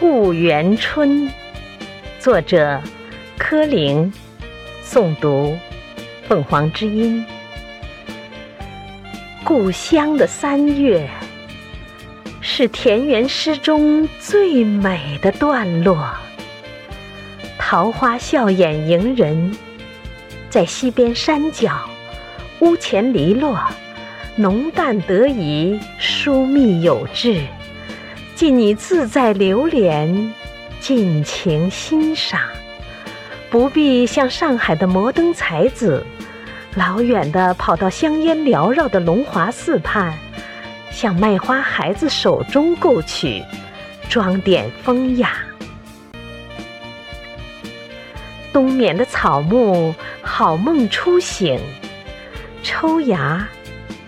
故园春》，作者柯林，诵读凤凰之音。故乡的三月，是田园诗中最美的段落。桃花笑眼迎人，在西边山脚，屋前篱落，浓淡得宜，疏密有致。尽你自在流连，尽情欣赏，不必像上海的摩登才子，老远的跑到香烟缭绕的龙华寺畔，向卖花孩子手中购取，装点风雅。冬眠的草木，好梦初醒，抽芽，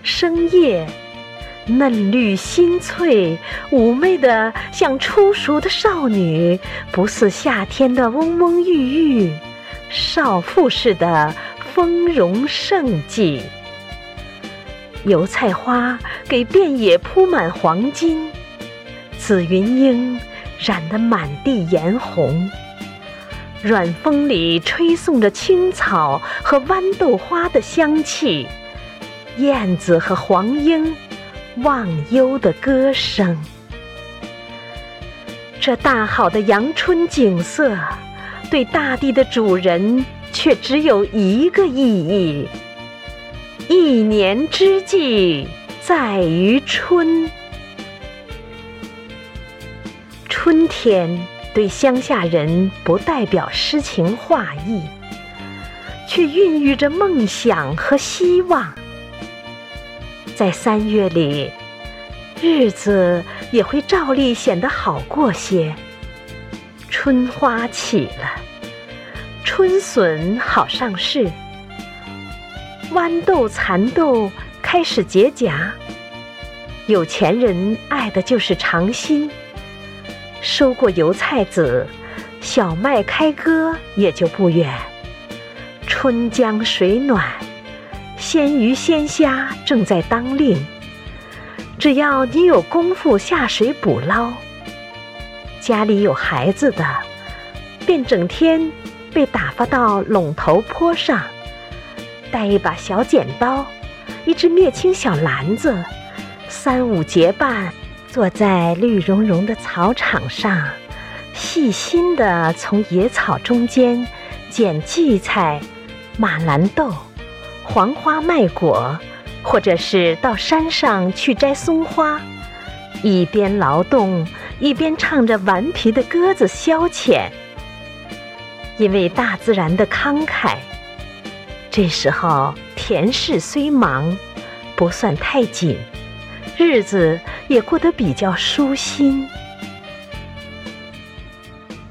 生叶。嫩绿新翠，妩媚的像初熟的少女，不似夏天的嗡嗡郁郁，少妇似的丰容盛气。油菜花给遍野铺满黄金，紫云英染得满地颜红。软风里吹送着青草和豌豆花的香气，燕子和黄莺。忘忧的歌声，这大好的阳春景色，对大地的主人却只有一个意义：一年之计在于春。春天对乡下人不代表诗情画意，却孕育着梦想和希望。在三月里，日子也会照例显得好过些。春花起了，春笋好上市，豌豆、蚕豆开始结荚。有钱人爱的就是尝新，收过油菜籽，小麦开割也就不远。春江水暖。鲜鱼鲜虾正在当令，只要你有功夫下水捕捞。家里有孩子的，便整天被打发到垄头坡上，带一把小剪刀，一只灭青小篮子，三五结伴，坐在绿茸茸的草场上，细心地从野草中间捡荠菜、马兰豆。黄花麦果，或者是到山上去摘松花，一边劳动一边唱着顽皮的歌子消遣。因为大自然的慷慨，这时候田事虽忙，不算太紧，日子也过得比较舒心。